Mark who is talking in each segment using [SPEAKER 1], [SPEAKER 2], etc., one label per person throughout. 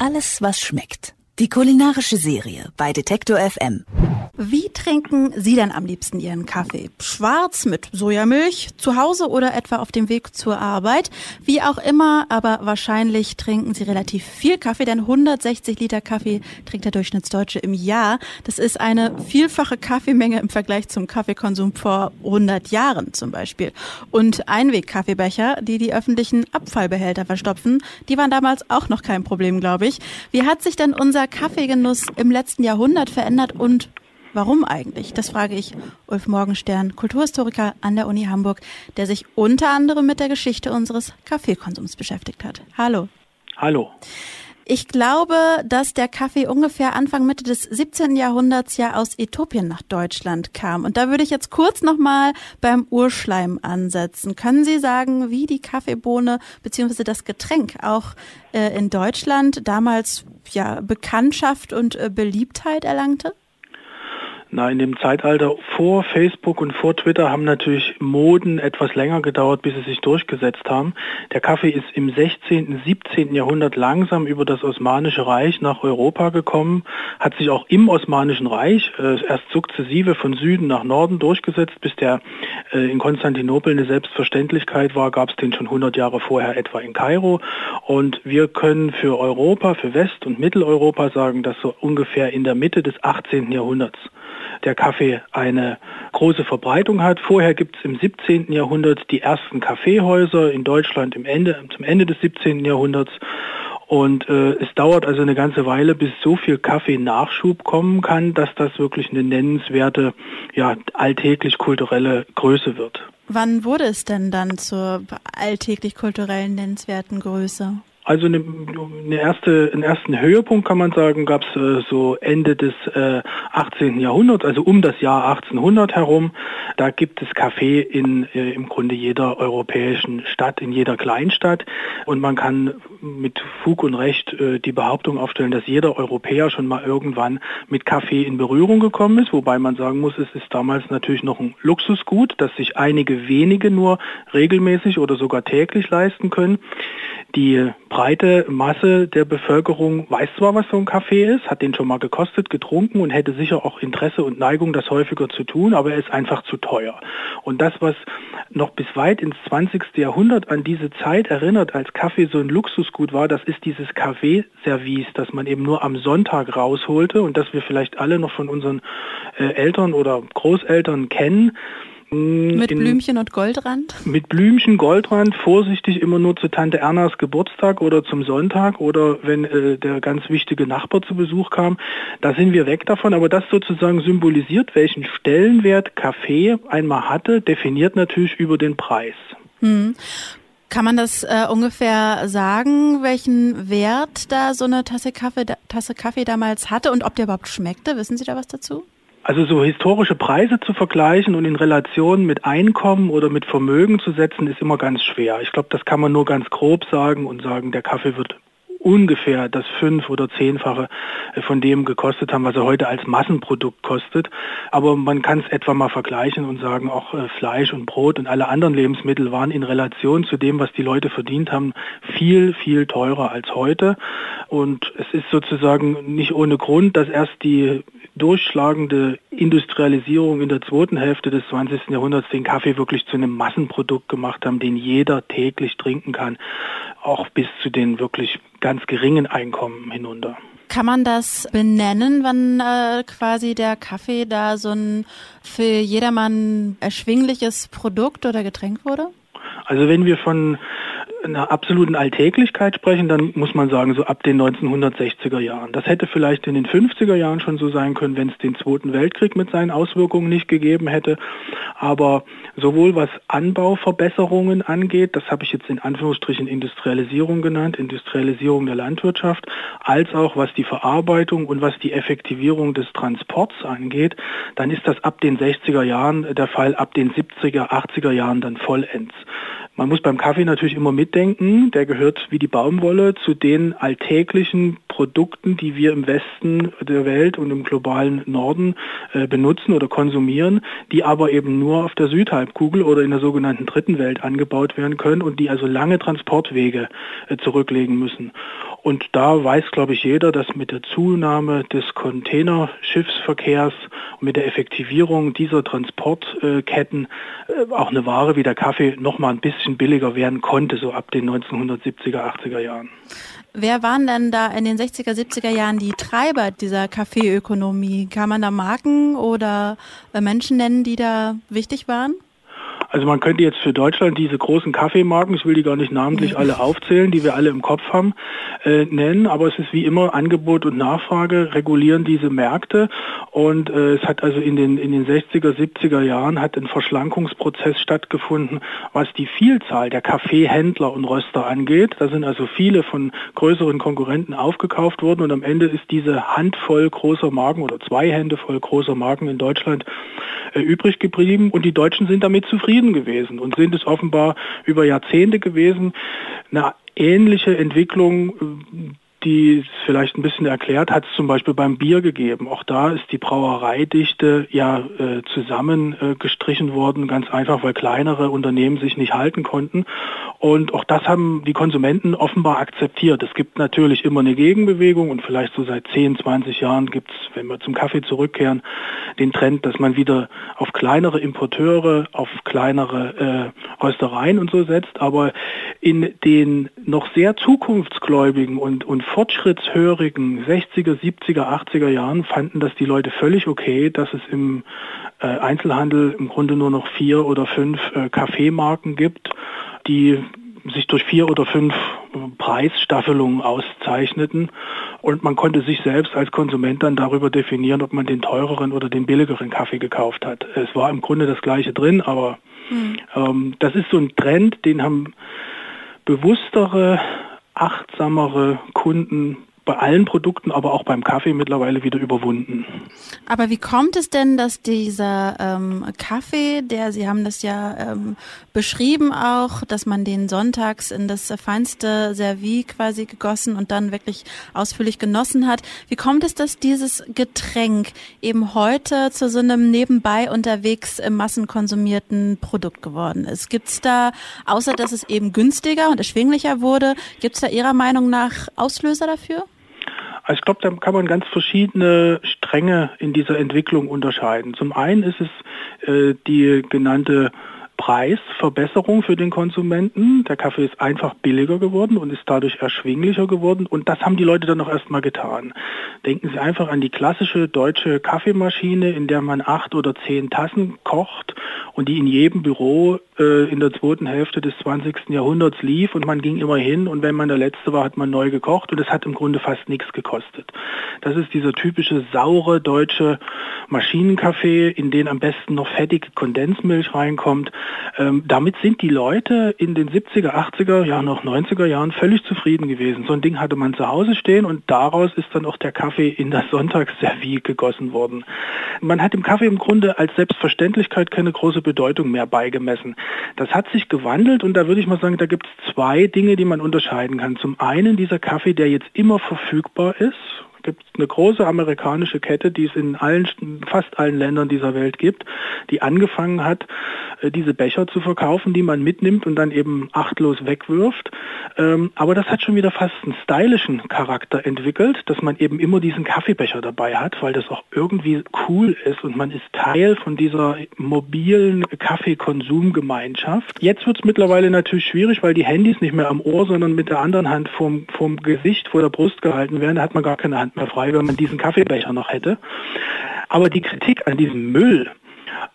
[SPEAKER 1] Alles, was schmeckt. Die kulinarische Serie bei Detektor FM.
[SPEAKER 2] Wie trinken Sie denn am liebsten Ihren Kaffee? Schwarz mit Sojamilch, zu Hause oder etwa auf dem Weg zur Arbeit? Wie auch immer, aber wahrscheinlich trinken Sie relativ viel Kaffee, denn 160 Liter Kaffee trinkt der Durchschnittsdeutsche im Jahr. Das ist eine vielfache Kaffeemenge im Vergleich zum Kaffeekonsum vor 100 Jahren zum Beispiel. Und Einwegkaffeebecher, die die öffentlichen Abfallbehälter verstopfen, die waren damals auch noch kein Problem, glaube ich. Wie hat sich denn unser Kaffeegenuss im letzten Jahrhundert verändert und Warum eigentlich? Das frage ich Ulf Morgenstern, Kulturhistoriker an der Uni Hamburg, der sich unter anderem mit der Geschichte unseres Kaffeekonsums beschäftigt hat. Hallo.
[SPEAKER 3] Hallo.
[SPEAKER 2] Ich glaube, dass der Kaffee ungefähr Anfang Mitte des 17. Jahrhunderts ja aus Äthiopien nach Deutschland kam. Und da würde ich jetzt kurz nochmal beim Urschleim ansetzen. Können Sie sagen, wie die Kaffeebohne bzw. das Getränk auch äh, in Deutschland damals ja Bekanntschaft und äh, Beliebtheit erlangte?
[SPEAKER 3] Na, in dem Zeitalter vor Facebook und vor Twitter haben natürlich Moden etwas länger gedauert, bis sie sich durchgesetzt haben. Der Kaffee ist im 16., 17. Jahrhundert langsam über das Osmanische Reich nach Europa gekommen, hat sich auch im Osmanischen Reich äh, erst sukzessive von Süden nach Norden durchgesetzt, bis der äh, in Konstantinopel eine Selbstverständlichkeit war, gab es den schon 100 Jahre vorher etwa in Kairo. Und wir können für Europa, für West- und Mitteleuropa sagen, dass so ungefähr in der Mitte des 18. Jahrhunderts der Kaffee eine große Verbreitung hat. Vorher gibt es im 17. Jahrhundert die ersten Kaffeehäuser in Deutschland im Ende, zum Ende des 17. Jahrhunderts. Und äh, es dauert also eine ganze Weile, bis so viel Kaffee-Nachschub kommen kann, dass das wirklich eine nennenswerte, ja, alltäglich kulturelle Größe wird.
[SPEAKER 2] Wann wurde es denn dann zur alltäglich kulturellen nennenswerten Größe?
[SPEAKER 3] Also eine, eine erste, einen ersten Höhepunkt kann man sagen, gab es äh, so Ende des äh, 18. Jahrhunderts, also um das Jahr 1800 herum. Da gibt es Kaffee in äh, im Grunde jeder europäischen Stadt, in jeder Kleinstadt. Und man kann mit Fug und Recht äh, die Behauptung aufstellen, dass jeder Europäer schon mal irgendwann mit Kaffee in Berührung gekommen ist. Wobei man sagen muss, es ist damals natürlich noch ein Luxusgut, das sich einige wenige nur regelmäßig oder sogar täglich leisten können. Die breite Masse der Bevölkerung weiß zwar, was so ein Kaffee ist, hat den schon mal gekostet, getrunken und hätte sicher auch Interesse und Neigung, das häufiger zu tun, aber er ist einfach zu teuer. Und das, was noch bis weit ins 20. Jahrhundert an diese Zeit erinnert, als Kaffee so ein Luxusgut war, das ist dieses Kaffeeservice, das man eben nur am Sonntag rausholte und das wir vielleicht alle noch von unseren äh, Eltern oder Großeltern kennen
[SPEAKER 2] mit in, Blümchen und Goldrand?
[SPEAKER 3] Mit Blümchen, Goldrand, vorsichtig immer nur zu Tante Ernas Geburtstag oder zum Sonntag oder wenn äh, der ganz wichtige Nachbar zu Besuch kam. Da sind wir weg davon, aber das sozusagen symbolisiert, welchen Stellenwert Kaffee einmal hatte, definiert natürlich über den Preis.
[SPEAKER 2] Hm. Kann man das äh, ungefähr sagen, welchen Wert da so eine Tasse Kaffee, Tasse Kaffee damals hatte und ob der überhaupt schmeckte? Wissen Sie da was dazu?
[SPEAKER 3] Also so historische Preise zu vergleichen und in Relation mit Einkommen oder mit Vermögen zu setzen, ist immer ganz schwer. Ich glaube, das kann man nur ganz grob sagen und sagen, der Kaffee wird ungefähr das fünf- oder zehnfache äh, von dem gekostet haben, was er heute als Massenprodukt kostet. Aber man kann es etwa mal vergleichen und sagen, auch äh, Fleisch und Brot und alle anderen Lebensmittel waren in Relation zu dem, was die Leute verdient haben, viel, viel teurer als heute. Und es ist sozusagen nicht ohne Grund, dass erst die durchschlagende Industrialisierung in der zweiten Hälfte des 20. Jahrhunderts den Kaffee wirklich zu einem Massenprodukt gemacht haben, den jeder täglich trinken kann, auch bis zu den wirklich ganz geringen Einkommen hinunter.
[SPEAKER 2] Kann man das benennen, wann äh, quasi der Kaffee da so ein für jedermann erschwingliches Produkt oder Getränk wurde?
[SPEAKER 3] Also wenn wir von einer absoluten Alltäglichkeit sprechen, dann muss man sagen, so ab den 1960er Jahren. Das hätte vielleicht in den 50er Jahren schon so sein können, wenn es den Zweiten Weltkrieg mit seinen Auswirkungen nicht gegeben hätte. Aber sowohl was Anbauverbesserungen angeht, das habe ich jetzt in Anführungsstrichen Industrialisierung genannt, Industrialisierung der Landwirtschaft, als auch was die Verarbeitung und was die Effektivierung des Transports angeht, dann ist das ab den 60er Jahren der Fall, ab den 70er, 80er Jahren dann vollends. Man muss beim Kaffee natürlich immer mitdenken, der gehört wie die Baumwolle zu den alltäglichen Produkten, die wir im Westen der Welt und im globalen Norden äh, benutzen oder konsumieren, die aber eben nur auf der Südhalbkugel oder in der sogenannten dritten Welt angebaut werden können und die also lange Transportwege äh, zurücklegen müssen. Und da weiß, glaube ich, jeder, dass mit der Zunahme des Containerschiffsverkehrs und mit der Effektivierung dieser Transportketten äh, auch eine Ware wie der Kaffee noch mal ein bisschen billiger werden konnte, so ab den 1970er, 80er Jahren.
[SPEAKER 2] Wer waren denn da in den 60er, 70er Jahren die Treiber dieser Kaffeeökonomie? Kann man da Marken oder äh, Menschen nennen, die da wichtig waren?
[SPEAKER 3] Also man könnte jetzt für Deutschland diese großen Kaffeemarken, ich will die gar nicht namentlich alle aufzählen, die wir alle im Kopf haben, äh, nennen, aber es ist wie immer Angebot und Nachfrage regulieren diese Märkte. Und äh, es hat also in den, in den 60er, 70er Jahren hat ein Verschlankungsprozess stattgefunden, was die Vielzahl der Kaffeehändler und Röster angeht. Da sind also viele von größeren Konkurrenten aufgekauft worden. Und am Ende ist diese Handvoll großer Marken oder zwei Hände voll großer Marken in Deutschland übrig geblieben und die Deutschen sind damit zufrieden gewesen und sind es offenbar über Jahrzehnte gewesen. Eine ähnliche Entwicklung äh, die vielleicht ein bisschen erklärt, hat es zum Beispiel beim Bier gegeben. Auch da ist die Brauereidichte ja äh, zusammengestrichen äh, worden, ganz einfach, weil kleinere Unternehmen sich nicht halten konnten. Und auch das haben die Konsumenten offenbar akzeptiert. Es gibt natürlich immer eine Gegenbewegung und vielleicht so seit 10, 20 Jahren gibt es, wenn wir zum Kaffee zurückkehren, den Trend, dass man wieder auf kleinere Importeure, auf kleinere äh, Röstereien und so setzt. Aber in den noch sehr zukunftsgläubigen und, und fortschrittshörigen 60er, 70er, 80er Jahren fanden das die Leute völlig okay, dass es im äh, Einzelhandel im Grunde nur noch vier oder fünf äh, Kaffeemarken gibt, die sich durch vier oder fünf Preisstaffelungen auszeichneten und man konnte sich selbst als Konsument dann darüber definieren, ob man den teureren oder den billigeren Kaffee gekauft hat. Es war im Grunde das gleiche drin, aber mhm. ähm, das ist so ein Trend, den haben bewusstere achtsamere Kunden bei allen Produkten, aber auch beim Kaffee mittlerweile wieder überwunden.
[SPEAKER 2] Aber wie kommt es denn, dass dieser ähm, Kaffee, der Sie haben das ja ähm, beschrieben auch, dass man den sonntags in das feinste Servie quasi gegossen und dann wirklich ausführlich genossen hat. Wie kommt es, dass dieses Getränk eben heute zu so einem nebenbei unterwegs im massenkonsumierten Produkt geworden ist? Gibt es da, außer dass es eben günstiger und erschwinglicher wurde, gibt es da Ihrer Meinung nach Auslöser dafür?
[SPEAKER 3] Also ich glaube, da kann man ganz verschiedene Stränge in dieser Entwicklung unterscheiden. Zum einen ist es äh, die genannte Preisverbesserung für den Konsumenten. Der Kaffee ist einfach billiger geworden und ist dadurch erschwinglicher geworden. Und das haben die Leute dann auch erstmal getan. Denken Sie einfach an die klassische deutsche Kaffeemaschine, in der man acht oder zehn Tassen kocht und die in jedem Büro äh, in der zweiten Hälfte des 20. Jahrhunderts lief und man ging immer hin und wenn man der Letzte war, hat man neu gekocht und es hat im Grunde fast nichts gekostet. Das ist dieser typische saure deutsche Maschinenkaffee, in den am besten noch fettige Kondensmilch reinkommt. Ähm, damit sind die Leute in den 70er, 80er, ja noch 90er Jahren völlig zufrieden gewesen. So ein Ding hatte man zu Hause stehen und daraus ist dann auch der Kaffee in das Sonntagsservie gegossen worden. Man hat dem Kaffee im Grunde als Selbstverständlichkeit keine große Bedeutung mehr beigemessen. Das hat sich gewandelt und da würde ich mal sagen, da gibt es zwei Dinge, die man unterscheiden kann. Zum einen dieser Kaffee, der jetzt immer verfügbar ist, gibt eine große amerikanische Kette, die es in allen, fast allen Ländern dieser Welt gibt, die angefangen hat, diese Becher zu verkaufen, die man mitnimmt und dann eben achtlos wegwirft. Ähm, aber das hat schon wieder fast einen stylischen Charakter entwickelt, dass man eben immer diesen Kaffeebecher dabei hat, weil das auch irgendwie cool ist und man ist Teil von dieser mobilen Kaffeekonsumgemeinschaft. Jetzt wird es mittlerweile natürlich schwierig, weil die Handys nicht mehr am Ohr, sondern mit der anderen Hand vom, vom Gesicht vor der Brust gehalten werden. Da hat man gar keine Hand mehr frei, wenn man diesen Kaffeebecher noch hätte. Aber die Kritik an diesem Müll,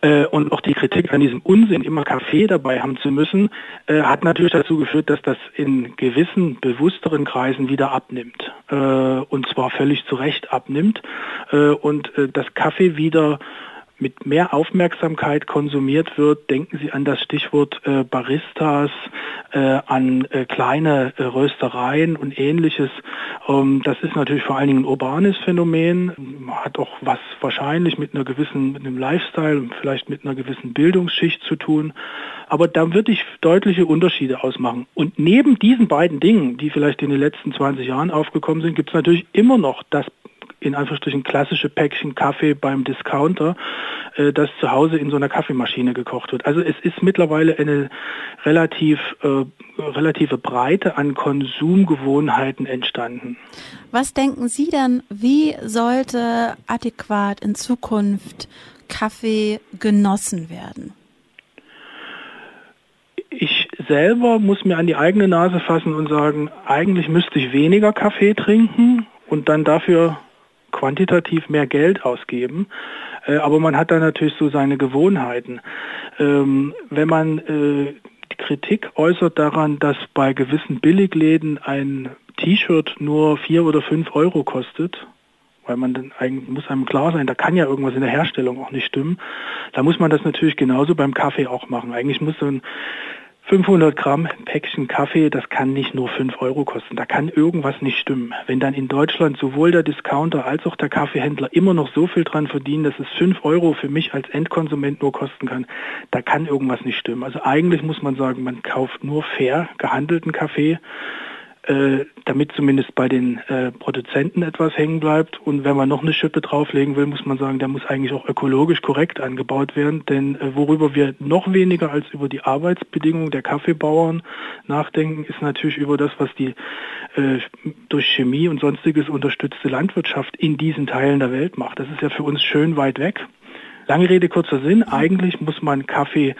[SPEAKER 3] äh, und auch die Kritik an diesem Unsinn, immer Kaffee dabei haben zu müssen, äh, hat natürlich dazu geführt, dass das in gewissen bewussteren Kreisen wieder abnimmt. Äh, und zwar völlig zu Recht abnimmt. Äh, und äh, das Kaffee wieder mit mehr Aufmerksamkeit konsumiert wird, denken Sie an das Stichwort äh, Baristas, äh, an äh, kleine äh, Röstereien und ähnliches. Ähm, das ist natürlich vor allen Dingen ein urbanes Phänomen, hat auch was wahrscheinlich mit einer gewissen, mit einem Lifestyle und vielleicht mit einer gewissen Bildungsschicht zu tun. Aber da würde ich deutliche Unterschiede ausmachen. Und neben diesen beiden Dingen, die vielleicht in den letzten 20 Jahren aufgekommen sind, gibt es natürlich immer noch das in Anführungsstrichen klassische Päckchen Kaffee beim Discounter, äh, das zu Hause in so einer Kaffeemaschine gekocht wird. Also es ist mittlerweile eine relativ äh, relative Breite an Konsumgewohnheiten entstanden.
[SPEAKER 2] Was denken Sie denn, wie sollte adäquat in Zukunft Kaffee genossen werden?
[SPEAKER 3] Ich selber muss mir an die eigene Nase fassen und sagen, eigentlich müsste ich weniger Kaffee trinken und dann dafür quantitativ mehr Geld ausgeben. Äh, aber man hat da natürlich so seine Gewohnheiten. Ähm, wenn man äh, die Kritik äußert daran, dass bei gewissen Billigläden ein T-Shirt nur vier oder fünf Euro kostet, weil man dann eigentlich muss einem klar sein, da kann ja irgendwas in der Herstellung auch nicht stimmen. Da muss man das natürlich genauso beim Kaffee auch machen. Eigentlich muss so ein 500 Gramm Päckchen Kaffee, das kann nicht nur 5 Euro kosten. Da kann irgendwas nicht stimmen. Wenn dann in Deutschland sowohl der Discounter als auch der Kaffeehändler immer noch so viel dran verdienen, dass es 5 Euro für mich als Endkonsument nur kosten kann, da kann irgendwas nicht stimmen. Also eigentlich muss man sagen, man kauft nur fair gehandelten Kaffee äh, damit zumindest bei den äh, Produzenten etwas hängen bleibt. Und wenn man noch eine Schippe drauflegen will, muss man sagen, der muss eigentlich auch ökologisch korrekt angebaut werden. Denn äh, worüber wir noch weniger als über die Arbeitsbedingungen der Kaffeebauern nachdenken, ist natürlich über das, was die äh, durch Chemie und sonstiges unterstützte Landwirtschaft in diesen Teilen der Welt macht. Das ist ja für uns schön weit weg. Lange Rede, kurzer Sinn. Eigentlich muss man Kaffee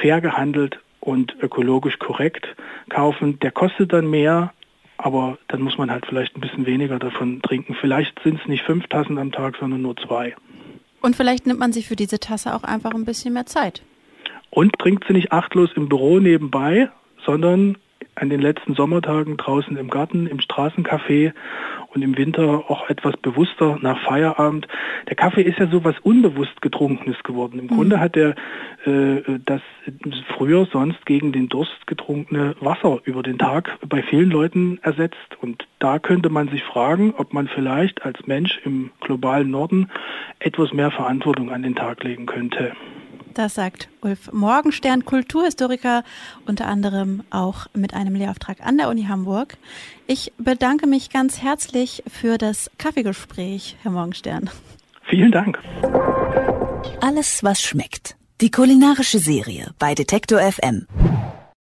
[SPEAKER 3] fair gehandelt und ökologisch korrekt kaufen. Der kostet dann mehr, aber dann muss man halt vielleicht ein bisschen weniger davon trinken. Vielleicht sind es nicht fünf Tassen am Tag, sondern nur zwei.
[SPEAKER 2] Und vielleicht nimmt man sich für diese Tasse auch einfach ein bisschen mehr Zeit.
[SPEAKER 3] Und trinkt sie nicht achtlos im Büro nebenbei, sondern an den letzten Sommertagen draußen im Garten, im Straßencafé und im Winter auch etwas bewusster nach Feierabend. Der Kaffee ist ja so was unbewusst getrunkenes geworden. Im mhm. Grunde hat er äh, das früher sonst gegen den Durst getrunkene Wasser über den Tag bei vielen Leuten ersetzt. Und da könnte man sich fragen, ob man vielleicht als Mensch im globalen Norden etwas mehr Verantwortung an den Tag legen könnte.
[SPEAKER 2] Das sagt Ulf Morgenstern, Kulturhistoriker, unter anderem auch mit einem Lehrauftrag an der Uni Hamburg. Ich bedanke mich ganz herzlich für das Kaffeegespräch, Herr Morgenstern.
[SPEAKER 3] Vielen Dank.
[SPEAKER 1] Alles, was schmeckt. Die kulinarische Serie bei Detektor FM.